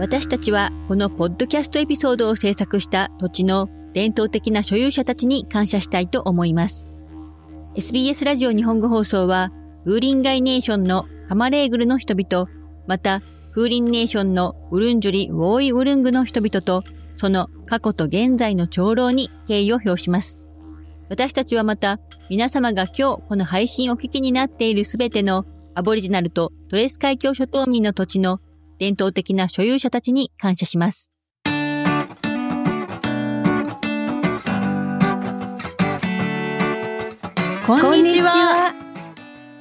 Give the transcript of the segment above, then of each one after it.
私たちはこのポッドキャストエピソードを制作した土地の伝統的な所有者たちに感謝したいと思います。SBS ラジオ日本語放送は、ウーリンガイネーションのハマレーグルの人々、また、フーリンネーションのウルンジュリ・ウォーイ・ウルングの人々と、その過去と現在の長老に敬意を表します。私たちはまた、皆様が今日この配信をお聞きになっているすべてのアボリジナルとトレス海峡諸島民の土地の伝統的な所有者たちに感謝します。こんにちは。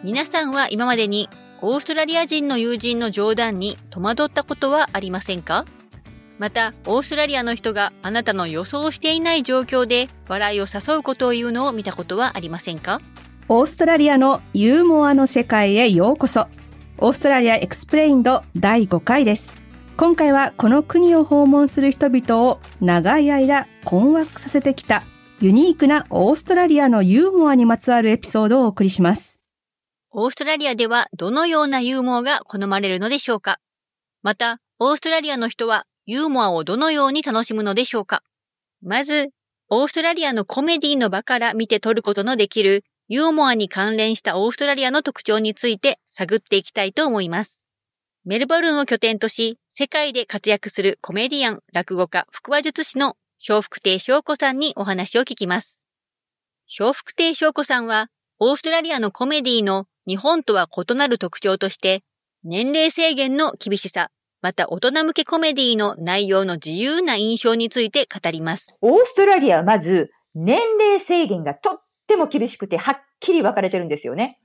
皆さんは今までにオーストラリア人の友人の冗談に戸惑ったことはありませんか？また、オーストラリアの人があなたの予想していない状況で笑いを誘うことを言うのを見たことはありませんか？オーストラリアのユーモアの世界へようこそ。オーストラリアエクスプレインド第5回です。今回はこの国を訪問する人々を長い間困惑させてきたユニークなオーストラリアのユーモアにまつわるエピソードをお送りします。オーストラリアではどのようなユーモアが好まれるのでしょうかまた、オーストラリアの人はユーモアをどのように楽しむのでしょうかまず、オーストラリアのコメディの場から見て取ることのできるユーモアに関連したオーストラリアの特徴について探っていきたいと思います。メルボルンを拠点とし、世界で活躍するコメディアン、落語家、腹話術師の笑福亭翔子さんにお話を聞きます。笑福亭翔子さんは、オーストラリアのコメディの日本とは異なる特徴として、年齢制限の厳しさ、また大人向けコメディの内容の自由な印象について語ります。オーストラリアはまず、年齢制限がとっても厳しくて、はっきり分かれてるんですよね。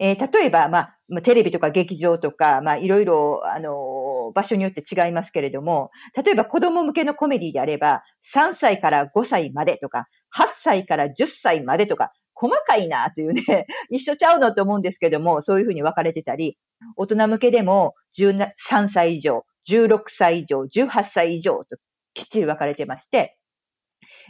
えー、例えば、まあ、テレビとか劇場とか、まあ、いろいろ、あの、場所によって違いますけれども、例えば子供向けのコメディであれば、3歳から5歳までとか、8歳から10歳までとか、細かいなというね、一緒ちゃうのと思うんですけども、そういうふうに分かれてたり、大人向けでも13歳以上、16歳以上、18歳以上ときっちり分かれてまして、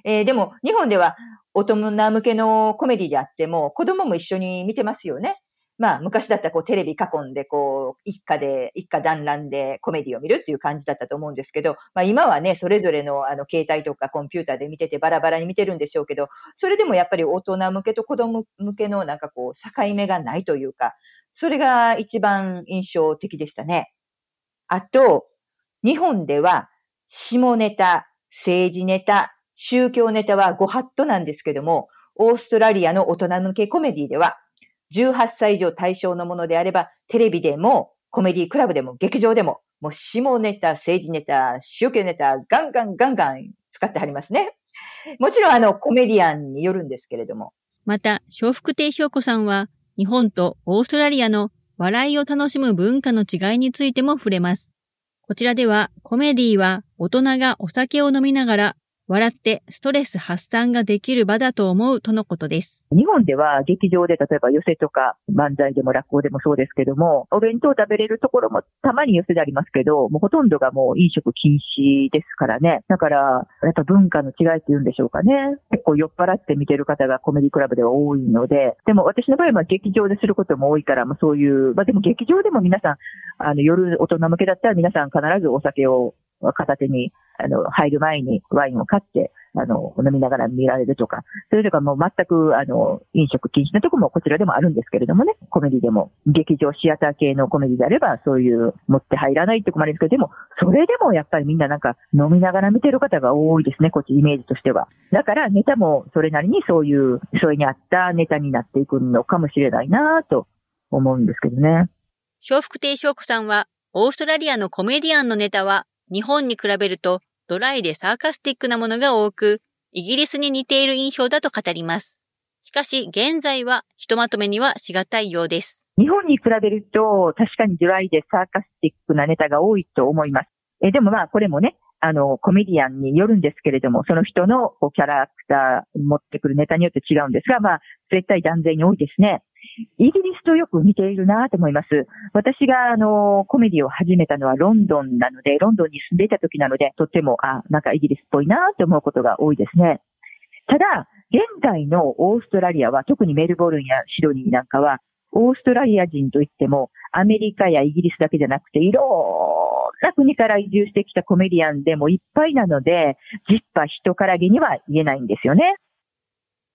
えー、でも日本では大人向けのコメディであっても、子供も一緒に見てますよね。まあ、昔だったらこうテレビ囲んで、こう、一家で、一家団らんでコメディを見るっていう感じだったと思うんですけど、まあ今はね、それぞれのあの携帯とかコンピューターで見ててバラバラに見てるんでしょうけど、それでもやっぱり大人向けと子供向けのなんかこう、境目がないというか、それが一番印象的でしたね。あと、日本では、下ネタ、政治ネタ、宗教ネタはご法度なんですけども、オーストラリアの大人向けコメディでは、18歳以上対象のものであれば、テレビでも、コメディクラブでも、劇場でも、もう下ネタ、政治ネタ、宗教ネタ、ガンガンガンガン使ってはりますね。もちろん、あの、コメディアンによるんですけれども。また、笑福亭昇子さんは、日本とオーストラリアの笑いを楽しむ文化の違いについても触れます。こちらでは、コメディは大人がお酒を飲みながら笑ってストレス発散ができる場だと思うとのことです。日本では劇場で例えば寄せとか漫才でも落語でもそうですけども、お弁当食べれるところもたまに寄せでありますけど、もうほとんどがもう飲食禁止ですからね。だから、やっぱ文化の違いって言うんでしょうかね。結構酔っ払って見てる方がコメディクラブでは多いので、でも私の場合は劇場ですることも多いから、まあそういう、まあでも劇場でも皆さん、あの夜大人向けだったら皆さん必ずお酒を片手に、あの、入る前にワインを買って、あの、飲みながら見られるとか、それとかもう全く、あの、飲食禁止なとこもこちらでもあるんですけれどもね、コメディでも、劇場シアター系のコメディであれば、そういう持って入らないって困るんですけど、でも、それでもやっぱりみんななんか飲みながら見てる方が多いですね、こっちイメージとしては。だからネタもそれなりにそういう、それに合ったネタになっていくのかもしれないなと思うんですけどね。笑福亭昇子さんは、オーストラリアのコメディアンのネタは日本に比べるとドライでサーカスティックなものが多く、イギリスに似ている印象だと語ります。しかし、現在はひとまとめにはしがたいようです。日本に比べると、確かにドライでサーカスティックなネタが多いと思います。えでもまあ、これもね、あの、コメディアンによるんですけれども、その人のキャラクター持ってくるネタによって違うんですが、まあ、絶対断然に多いですね。イギリスとよく似ているなと思います。私が、あの、コメディを始めたのはロンドンなので、ロンドンに住んでいた時なので、とっても、あ、なんかイギリスっぽいなと思うことが多いですね。ただ、現在のオーストラリアは、特にメルボルンやシドニーなんかは、オーストラリア人といっても、アメリカやイギリスだけじゃなくて、いろんな国から移住してきたコメディアンでもいっぱいなので、実は人からげには言えないんですよね。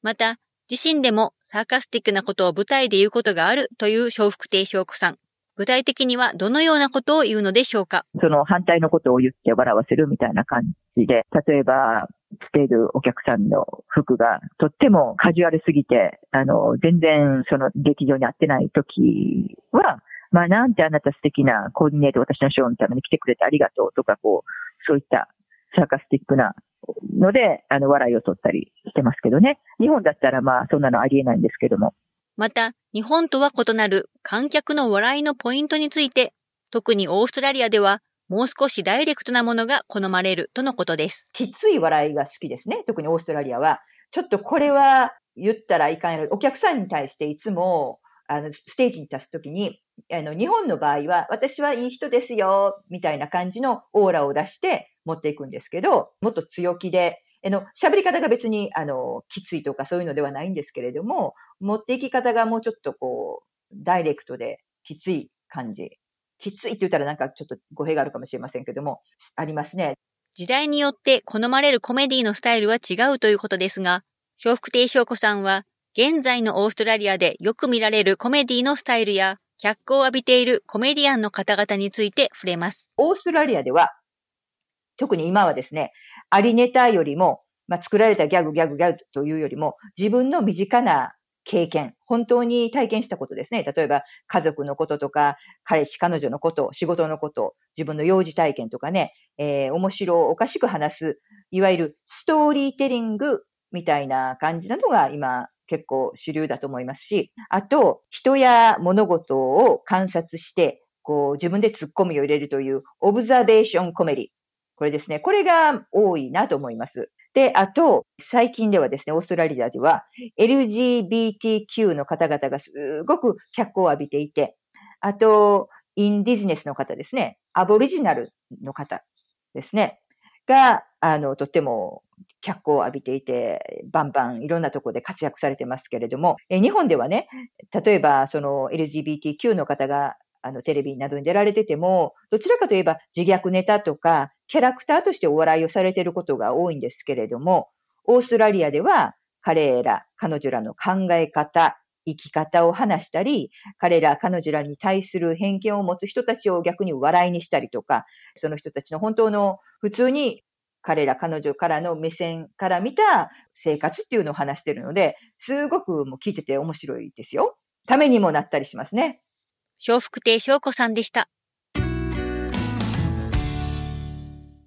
また、自身でもサーカスティックなことを舞台で言うことがあるという笑福亭昇子さん。具体的にはどのようなことを言うのでしょうか？その反対のことを言って笑わせるみたいな感じで、例えば、来ているお客さんの服がとってもカジュアルすぎて、あの、全然その劇場に合ってない時は、まあなんてあなた素敵なコーディネート私のショーのために来てくれてありがとうとか、こう、そういったサーカスティックなので、あの、笑いを取ったりしてますけどね。日本だったらまあそんなのありえないんですけども。また、日本とは異なる観客の笑いのポイントについて、特にオーストラリアではもう少しダイレクトなものが好まれるとのことです。きつい笑いが好きですね。特にオーストラリアは。ちょっとこれは言ったらいかんやろ。お客さんに対していつも、あの、ステージに立つときに、あの、日本の場合は、私はいい人ですよ、みたいな感じのオーラを出して持っていくんですけど、もっと強気で、あの、喋り方が別に、あの、きついとかそういうのではないんですけれども、持っていき方がもうちょっとこう、ダイレクトできつい感じ。きついって言ったらなんかちょっと語弊があるかもしれませんけども、ありますね。時代によって好まれるコメディのスタイルは違うということですが、笑福亭昇子さんは、現在のオーストラリアでよく見られるコメディのスタイルや、脚光を浴びているコメディアンの方々について触れます。オーストラリアでは、特に今はですね、ありネタよりも、まあ、作られたギャグ、ギャグ、ギャグというよりも、自分の身近な経験、本当に体験したことですね。例えば、家族のこととか、彼氏、彼女のこと、仕事のこと、自分の幼児体験とかね、えー、面白おかしく話す、いわゆるストーリーテリングみたいな感じなのが今結構主流だと思いますし、あと、人や物事を観察して、こう自分でツッコミを入れるというオブザベーションコメディ。これですね。これが多いなと思います。で、あと、最近ではですね、オーストラリアでは LGBTQ の方々がすごく脚光を浴びていて、あと、インディジネスの方ですね、アボリジナルの方ですね、が、あの、とっても脚光を浴びていて、バンバンいろんなところで活躍されてますけれども、え日本ではね、例えばその LGBTQ の方があの、テレビなどに出られてても、どちらかといえば自虐ネタとか、キャラクターとしてお笑いをされていることが多いんですけれども、オーストラリアでは彼ら、彼女らの考え方、生き方を話したり、彼ら、彼女らに対する偏見を持つ人たちを逆に笑いにしたりとか、その人たちの本当の普通に彼ら、彼女からの目線から見た生活っていうのを話しているので、すごくもう聞いてて面白いですよ。ためにもなったりしますね。笑福亭昇子さんでした。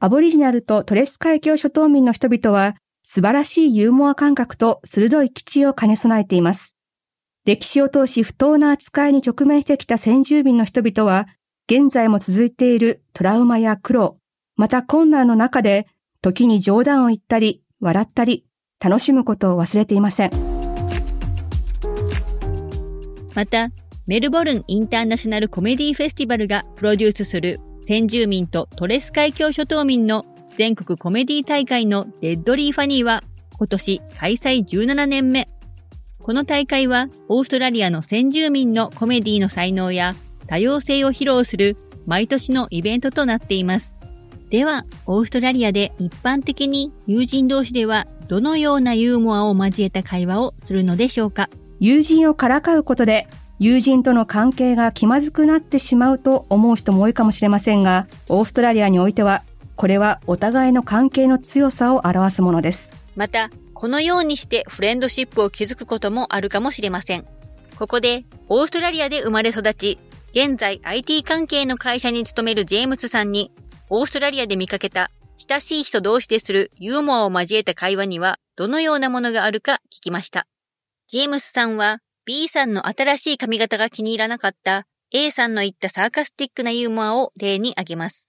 アボリジナルとトレス海峡諸島民の人々は素晴らしいユーモア感覚と鋭い基地を兼ね備えています。歴史を通し不当な扱いに直面してきた先住民の人々は、現在も続いているトラウマや苦労、また困難の中で、時に冗談を言ったり、笑ったり、楽しむことを忘れていません。また、 Melbourne International Comedy Festival がプロデュースする先住民とトレス海峡諸島民の全国コメディ大会の Deadly Funny は今年開催17年目。この大会はオーストラリアの先住民のコメディの才能や多様性を披露する毎年のイベントとなっています。では、オーストラリアで一般的に友人同士ではどのようなユーモアを交えた会話をするのでしょうか？友人をからかうことで友人との関係が気まずくなってしまうと思う人も多いかもしれませんが、オーストラリアにおいては、これはお互いの関係の強さを表すものです。また、このようにしてフレンドシップを築くこともあるかもしれません。ここで、オーストラリアで生まれ育ち、現在 IT 関係の会社に勤めるジェームスさんに、オーストラリアで見かけた親しい人同士でするユーモアを交えた会話にはどのようなものがあるか聞きました。ジェームスさんは B さんの新しい髪型が気に入らなかった A さんの言ったサーカスティックなユーモアを例に挙げます。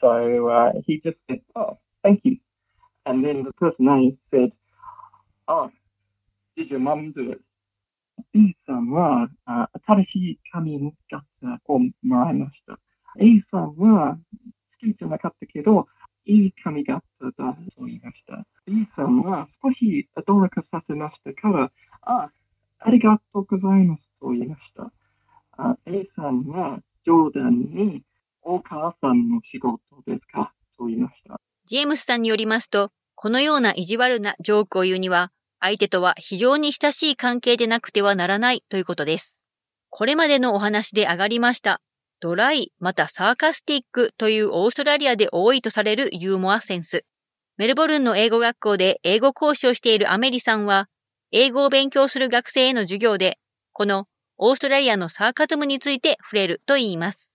So uh, he just said, oh, thank you. And then the person A said, oh, did your mum do it? A さんは、あ新しい髪を使ったをもらいました。A さんは、スキートなかったけど、いい髪型だと言いました。B さんは少し努力させましたから、あ、ありがとうございますと言いました。あ A さんは冗談に、お母さんの仕事ですか？と言いました。ジェームスさんによりますと、このような意地悪なジョークを言うには、相手とは非常に親しい関係でなくてはならないということです。これまでのお話で上がりました、ドライまたサーカスティックというオーストラリアで多いとされるユーモアセンス。メルボルンの英語学校で英語講師をしているアメリさんは、英語を勉強する学生への授業で、このオーストラリアのサーカズムについて触れると言います。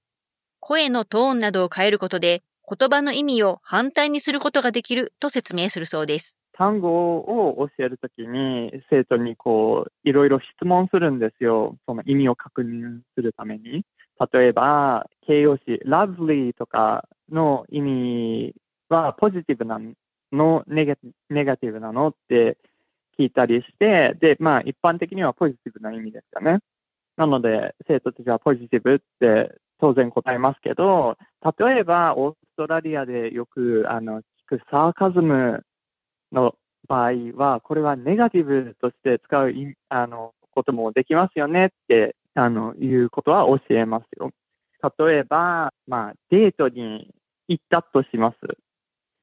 声のトーンなどを変えることで、言葉の意味を反対にすることができると説明するそうです。単語を教えるときに、生徒にこう、いろいろ質問するんですよ。その意味を確認するために。例えば、形容詞、lovely とかの意味はポジティブなの、ネガネガティブなのって聞いたりして、で、まあ一般的にはポジティブな意味ですよね。なので、生徒たちはポジティブって当然答えますけど、例えば、オーストラリアでよく、あの、聞くサーカズムの場合は、これはネガティブとして使うあのこともできますよねってあのいうことは教えますよ。例えば、まあ、デートに行ったとします。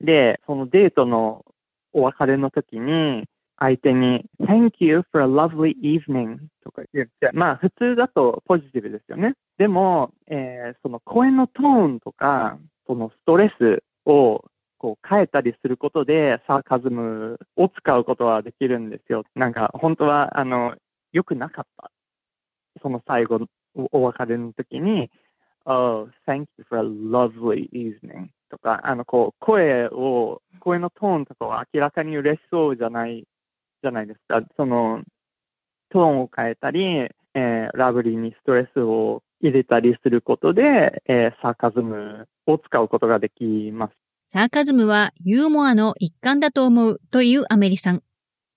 で、そのデートのお別れの時に、相手に Thank you for a lovely evening とか言って、まあ普通だとポジティブですよね。でも、えーその声のトーンとか、そのストレスをこう変えたりすることで、サーカズムを使うことはできるんですよ。なんか本当は、あの、良くなかった。その最後のお別れの時に、Oh, thank you for a lovely evening とか、あの、こう、声を、声のトーンとかは明らかに嬉しそうじゃない、じゃないですか。その、トーンを変えたり、えーラブリーにストレスを入れたりすることで、えーサーカズムを使うことができます。サーカズムはユーモアの一環だと思うというアメリさん。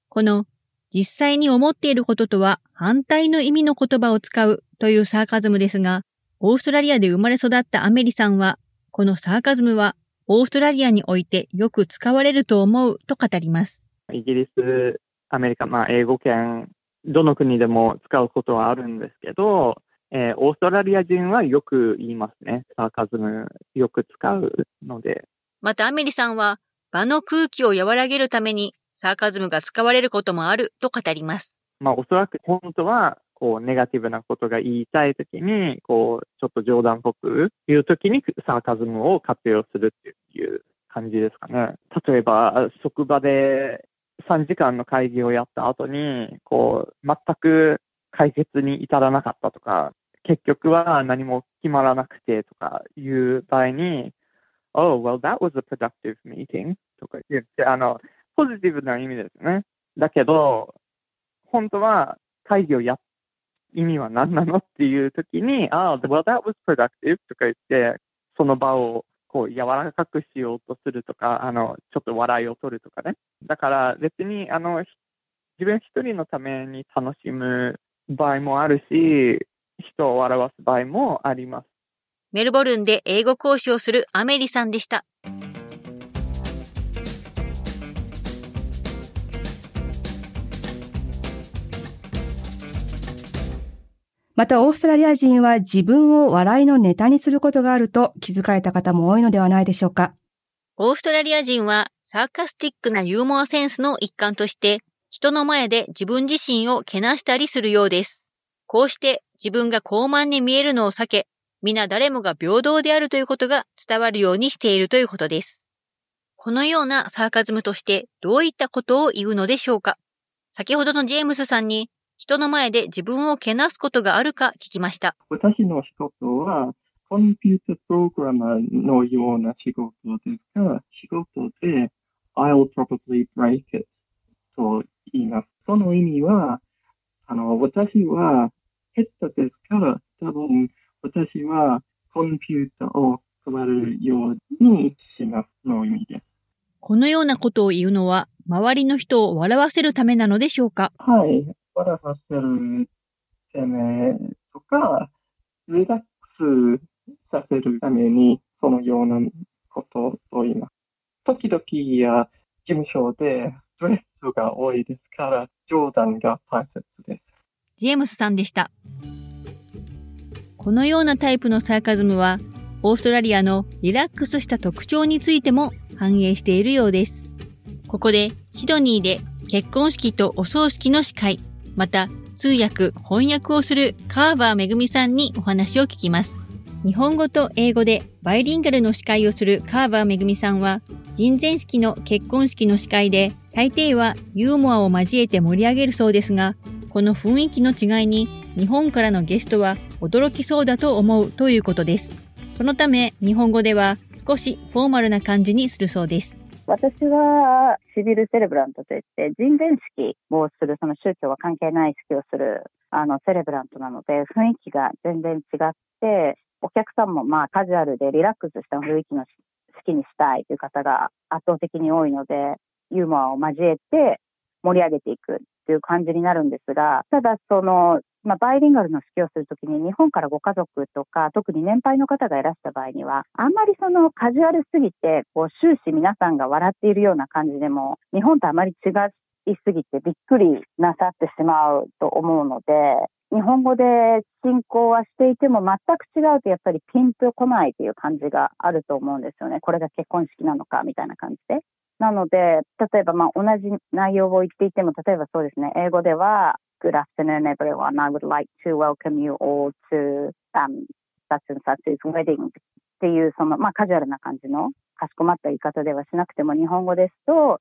この実際に思っていることとは反対の意味の言葉を使うというサーカズムですが、オーストラリアで生まれ育ったアメリさんは、このサーカズムはオーストラリアにおいてよく使われると思うと語ります。イギリス、アメリカ、まあ、英語圏、どの国でも使うことはあるんですけど、えーオーストラリア人はよく言いますね。サーカズムよく使うので。またアメリさんは場の空気を和らげるためにサーカズムが使われることもあると語ります。まあ、おそらく本当は、こう、ネガティブなことが言いたいときに、こう、ちょっと冗談っぽく言うときに、サーカズムを活用するっていう感じですかね。例えば、職場で3時間の会議をやった後に、こう、全く解決に至らなかったとか、結局は何も決まらなくてとかいう場合に、Oh, well, that was a productive meeting とか言って、あの、ポジティブな意味ですね。だけど、本当は会議をやっ、意味は何なのっていう時に、ああ、well, that was productive とか言って、その場をこう柔らかくしようとするとか、あの、ちょっと笑いを取るとかね。だから別に、あの、自分一人のために楽しむ場合もあるし、人を笑わす場合もあります。メルボルンで英語講師をするアメリさんでした。またオーストラリア人は自分を笑いのネタにすることがあると気づかれた方も多いのではないでしょうか。オーストラリア人はサーカスティックなユーモアセンスの一環として人の前で自分自身をけなしたりするようです。こうして自分が高慢に見えるのを避け、皆誰もが平等であるということが伝わるようにしているということです。このようなサーカズムとしてどういったことを言うのでしょうか先ほどのジェームスさんに人の前で自分をけなすことがあるか聞きました。私の仕事は、コンピュータプログラマーのような仕事ですが、仕事で I'll probably break it と言います。その意味は、あの、私は下手ですから、多分私はコンピュータを配るようにしますの意味です。このようなことを言うのは周りの人を笑わせるためなのでしょうか？はい。笑わせるためとか、リラックスさせるために、そのようなことと言います。時々や事務所でストレスが多いですから、冗談が大切です。ジェームスさんでした。このようなタイプのサーカズムは、オーストラリアのリラックスした特徴についても反映しているようです。ここでシドニーで結婚式とお葬式の司会、また通訳、翻訳をするカーバーめぐみさんにお話を聞きます。日本語と英語でバイリンガルの司会をするカーバーめぐみさんは、人前式の結婚式の司会で、大抵はユーモアを交えて盛り上げるそうですが、この雰囲気の違いに日本からのゲストは驚きそうだと思うということです。そのため、日本語では少しフォーマルな感じにするそうです。私はシビルセレブラントといって、人前式をする、その宗教は関係ない式をする、あの、セレブラントなので、雰囲気が全然違って、お客さんもまあカジュアルでリラックスした雰囲気の好きにしたいという方が圧倒的に多いので、ユーモアを交えて盛り上げていくっていう感じになるんですが、ただその、まあ、バイリンガルの式をするときに日本からご家族とか、特に年配の方がいらした場合には、あんまりそのカジュアルすぎて、こう終始皆さんが笑っているような感じでも、日本とあまり違いすぎてびっくりなさってしまうと思うので、日本語で進行はしていても全く違うとやっぱりピンとこないという感じがあると思うんですよね。これが結婚式なのかみたいな感じで。なので、例えばまあ同じ内容を言っていても、例えばそうですね、英語では Good afternoon everyone, I would like to welcome you all to、um, such and such's wedding っていうそのまあカジュアルな感じのかしこまった言い方ではしなくても日本語ですと、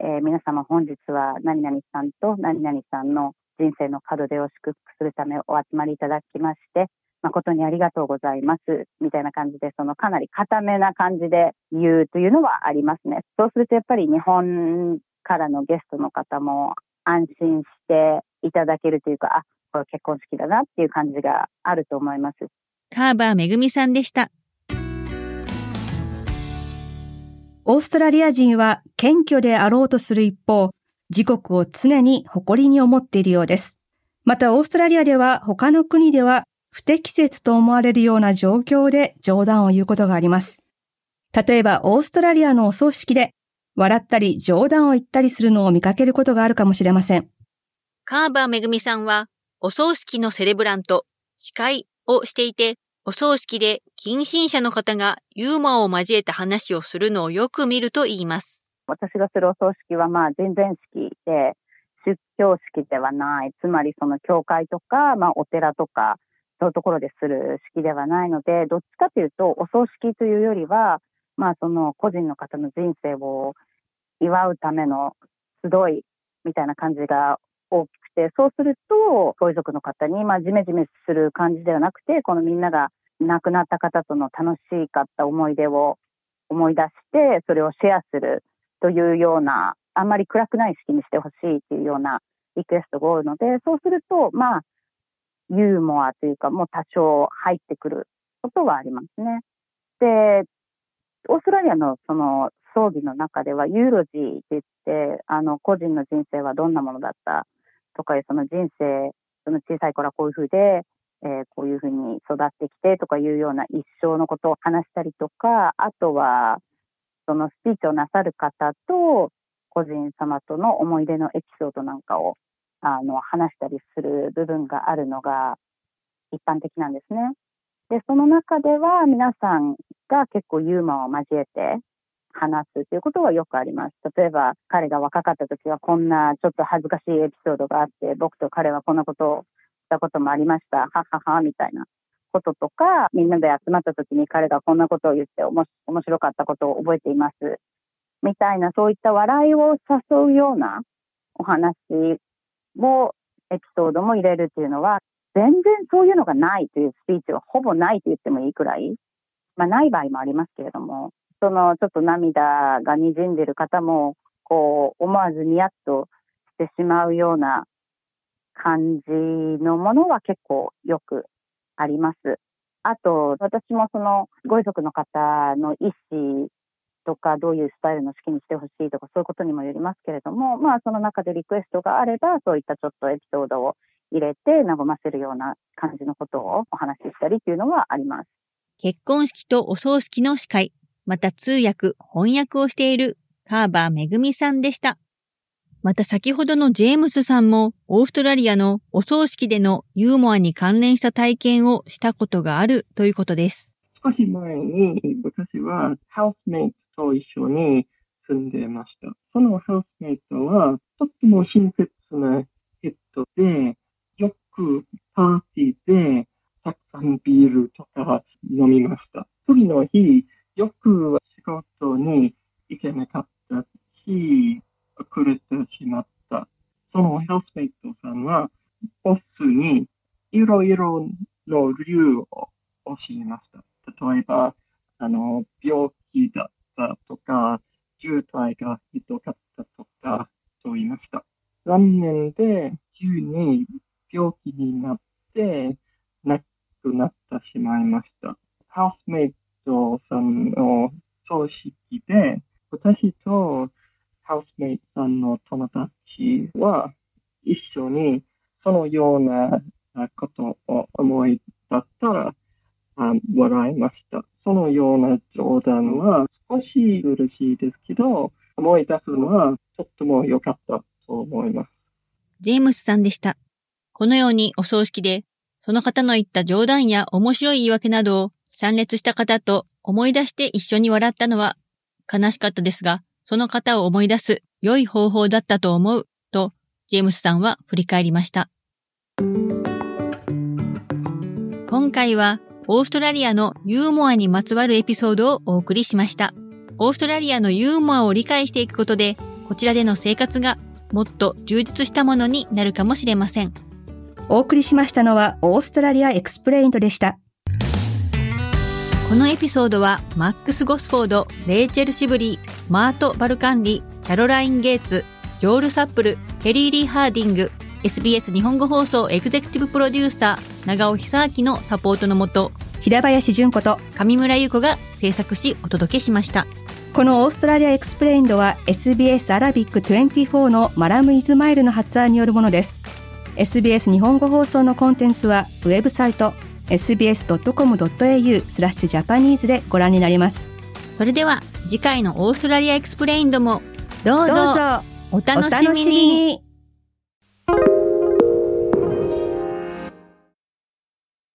えー、皆様本日は何々さんと何々さんの人生の門出を祝福するためお集まりいただきまして、誠にありがとうございます。みたいな感じで、そのかなり固めな感じで言うというのはありますね。そうするとやっぱり日本からのゲストの方も安心していただけるというか、あ、これ結婚式だなっていう感じがあると思います。カーバーめぐみさんでした。オーストラリア人は謙虚であろうとする一方、自国を常に誇りに思っているようです。また、オーストラリアでは他の国では不適切と思われるような状況で冗談を言うことがあります。例えば、オーストラリアのお葬式で笑ったり冗談を言ったりするのを見かけることがあるかもしれません。カーバーめぐみさんは、お葬式のセレブラント、司会をしていて、お葬式で近親者の方がユーモアを交えた話をするのをよく見ると言います。私がするお葬式は、まあ、人前式で、出教式ではない。つまり、その教会とか、まあ、お寺とか、そういうところでする式ではないので、どっちかというと、お葬式というよりは、まあ、その個人の方の人生を祝うための集いみたいな感じが大きくて、そうすると、ご遺族の方に、まあ、じめじめする感じではなくて、このみんなが亡くなった方との楽しかった思い出を思い出して、それをシェアするというような、あんまり暗くない式にしてほしいというようなリクエストが多いので、そうすると、まあ、ユーモアというか、もう多少入ってくることはありますね。で、オーストラリアのその葬儀の中では、ユーロジーって言って、あの、個人の人生はどんなものだったとかいう、その人生、その小さい頃はこういうふうで、えー、こういうふうに育ってきてとかいうような一生のことを話したりとか、あとは、そのスピーチをなさる方と、個人様との思い出のエピソードなんかをあの話したりする部分があるのが一般的なんですね。で、その中では皆さんが結構ユーモアを交えて話すということはよくあります。例えば、彼が若かった時はこんなちょっと恥ずかしいエピソードがあって、僕と彼はこんなことをしたこともありました。ははは、みたいな。こととか、みんなで集まった時に彼がこんなことを言っておも面白かったことを覚えています。みたいな、そういった笑いを誘うようなお話を、エピソードも入れるっていうのは、全然そういうのがないというスピーチはほぼないと言ってもいいくらい、まあない場合もありますけれども、そのちょっと涙が滲んでる方も、こう思わずニヤッとしてしまうような感じのものは結構よくあります。あと、私もそのご遺族の方の意思とか、どういうスタイルの式にしてほしいとか、そういうことにもよりますけれども、まあ、その中でリクエストがあれば、そういったちょっとエピソードを入れて、和ませるような感じのことをお話ししたりっていうのはあります。結婚式とお葬式の司会。また通訳、翻訳をしているカーバーめぐみさんでした。また先ほどのジェームスさんもオーストラリアのお葬式でのユーモアに関連した体験をしたことがあるということです。少し前に私はハウスメイトと一緒に住んでました。そのハウスメイトはとっても親切な人で、よくパーティーでたくさんビールとか飲みました。次の日、よく仕事に行けなかったし、遅れてしまった。そのハウスメイトさんは、ボスにいろいろの理由を教えました。例えば、あの、病気だったとか、渋滞がひどかったとか、と言いました。残念で、急に病気になって、亡くなってしまいました。ハウスメイトさんの葬式で、私とハウスメイトさんの友達は一緒にそのようなあことを思い出ったらあ笑いました。そのような冗談は少し嬉しいですけど、思い出すのはとっても良かったと思います。ジェームスさんでした。このようにお葬式で、その方の言った冗談や面白い言い訳などを参列した方と思い出して一緒に笑ったのは悲しかったですが、その方を思い出す良い方法だったと思うと、ジェームスさんは振り返りました。今回はオーストラリアのユーモアにまつわるエピソードをお送りしました。オーストラリアのユーモアを理解していくことで、こちらでの生活がもっと充実したものになるかもしれません。お送りしましたのは Australia Explained でした。このエピソードはマックス・ゴスフォード、レイチェル・シブリー、マート・バルカンリ、キャロライン・ゲイツ、ジョール・サップル、ケリー・リー・ハーディング、SBS 日本語放送エグゼクティブプロデューサー、長尾久明のサポートのもと、平林純子と上村優子が制作しお届けしました。この Australia Explained は SBS Arabic24のマラム・イズマイルの発案によるものです。SBS 日本語放送のコンテンツはウェブサイト sbs.com.au スラッシュ japanese でご覧になります。それでは次回の Australia Explained もどうぞおお楽しみに